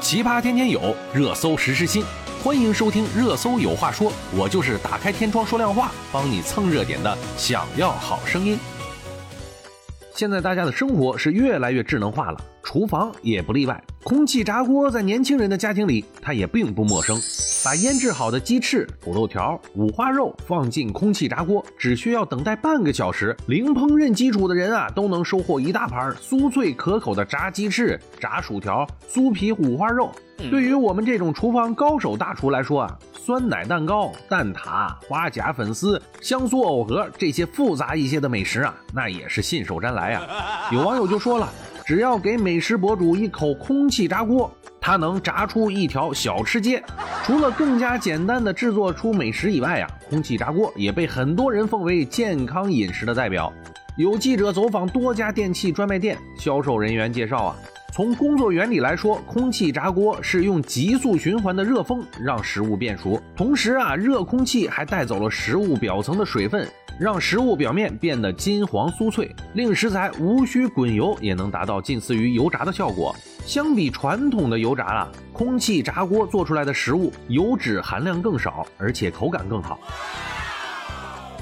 奇葩天天有，热搜实时新。欢迎收听《热搜有话说》，我就是打开天窗说亮话，帮你蹭热点的。想要好声音。现在大家的生活是越来越智能化了，厨房也不例外。空气炸锅在年轻人的家庭里，它也并不陌生。把腌制好的鸡翅、土豆条、五花肉放进空气炸锅，只需要等待半个小时，零烹饪基础的人啊，都能收获一大盘酥脆可口的炸鸡翅、炸薯条、酥皮五花肉。对于我们这种厨房高手大厨来说啊，酸奶蛋糕、蛋挞、花甲粉丝、香酥藕盒这些复杂一些的美食啊，那也是信手拈来啊。有网友就说了，只要给美食博主一口空气炸锅。它能炸出一条小吃街。除了更加简单的制作出美食以外啊，空气炸锅也被很多人奉为健康饮食的代表。有记者走访多家电器专卖店，销售人员介绍啊，从工作原理来说，空气炸锅是用急速循环的热风让食物变熟，同时啊，热空气还带走了食物表层的水分。让食物表面变得金黄酥脆，令食材无需滚油也能达到近似于油炸的效果。相比传统的油炸啊，空气炸锅做出来的食物油脂含量更少，而且口感更好。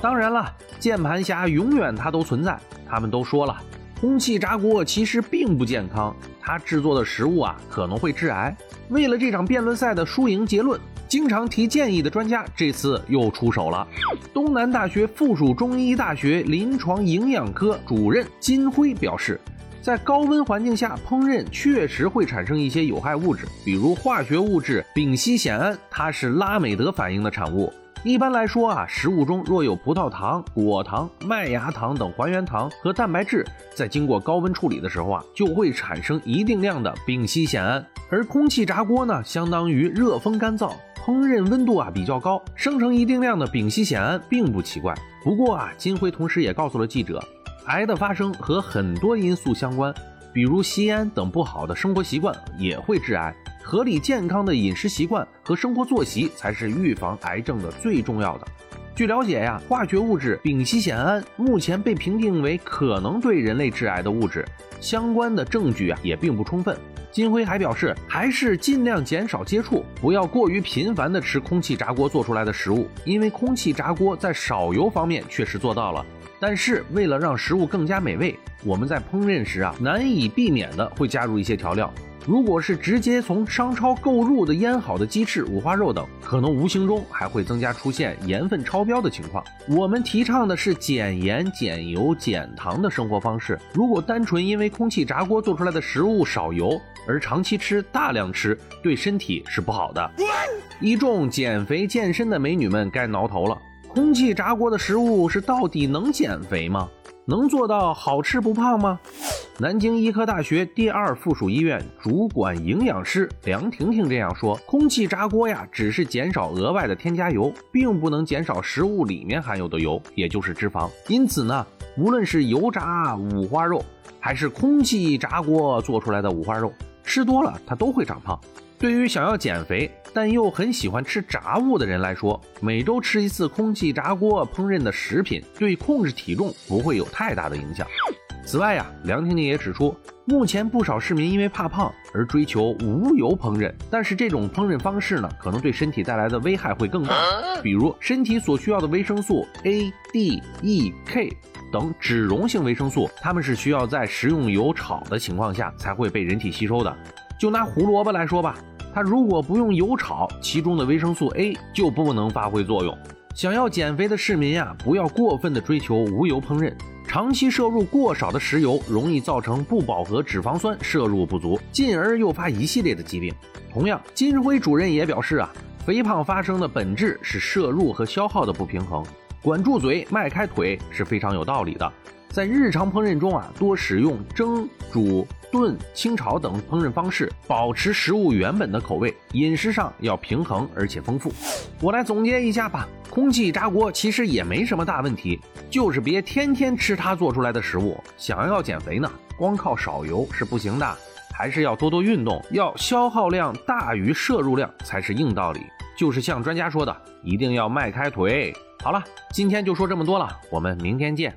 当然了，键盘侠永远它都存在。他们都说了，空气炸锅其实并不健康，它制作的食物啊可能会致癌。为了这场辩论赛的输赢结论。经常提建议的专家这次又出手了。东南大学附属中医大学临床营养科主任金辉表示，在高温环境下烹饪确实会产生一些有害物质，比如化学物质丙烯酰胺，它是拉美德反应的产物。一般来说啊，食物中若有葡萄糖、果糖、麦芽糖等还原糖和蛋白质，在经过高温处理的时候啊，就会产生一定量的丙烯酰胺。而空气炸锅呢，相当于热风干燥。烹饪温度啊比较高，生成一定量的丙烯酰胺并不奇怪。不过啊，金辉同时也告诉了记者，癌的发生和很多因素相关，比如吸烟等不好的生活习惯也会致癌。合理健康的饮食习惯和生活作息才是预防癌症的最重要的。据了解呀，化学物质丙烯酰胺目前被评定为可能对人类致癌的物质，相关的证据啊也并不充分。金辉还表示，还是尽量减少接触，不要过于频繁的吃空气炸锅做出来的食物，因为空气炸锅在少油方面确实做到了，但是为了让食物更加美味，我们在烹饪时啊难以避免的会加入一些调料。如果是直接从商超购入的腌好的鸡翅、五花肉等，可能无形中还会增加出现盐分超标的情况。我们提倡的是减盐、减油、减糖的生活方式。如果单纯因为空气炸锅做出来的食物少油，而长期吃、大量吃，对身体是不好的。一众减肥健身的美女们该挠头了。空气炸锅的食物是到底能减肥吗？能做到好吃不胖吗？南京医科大学第二附属医院主管营养师梁婷婷这样说：“空气炸锅呀，只是减少额外的添加油，并不能减少食物里面含有的油，也就是脂肪。因此呢，无论是油炸五花肉，还是空气炸锅做出来的五花肉，吃多了它都会长胖。对于想要减肥但又很喜欢吃炸物的人来说，每周吃一次空气炸锅烹饪的食品，对控制体重不会有太大的影响。”此外呀，梁婷婷也指出，目前不少市民因为怕胖而追求无油烹饪，但是这种烹饪方式呢，可能对身体带来的危害会更大。比如，身体所需要的维生素 A、D、E、K 等脂溶性维生素，它们是需要在食用油炒的情况下才会被人体吸收的。就拿胡萝卜来说吧，它如果不用油炒，其中的维生素 A 就不能发挥作用。想要减肥的市民呀，不要过分的追求无油烹饪。长期摄入过少的食油，容易造成不饱和脂肪酸摄入不足，进而诱发一系列的疾病。同样，金辉主任也表示啊，肥胖发生的本质是摄入和消耗的不平衡，管住嘴，迈开腿是非常有道理的。在日常烹饪中啊，多使用蒸、煮、炖、清炒等烹饪方式，保持食物原本的口味。饮食上要平衡而且丰富。我来总结一下吧，空气炸锅其实也没什么大问题，就是别天天吃它做出来的食物。想要减肥呢，光靠少油是不行的，还是要多多运动，要消耗量大于摄入量才是硬道理。就是像专家说的，一定要迈开腿。好了，今天就说这么多了，我们明天见。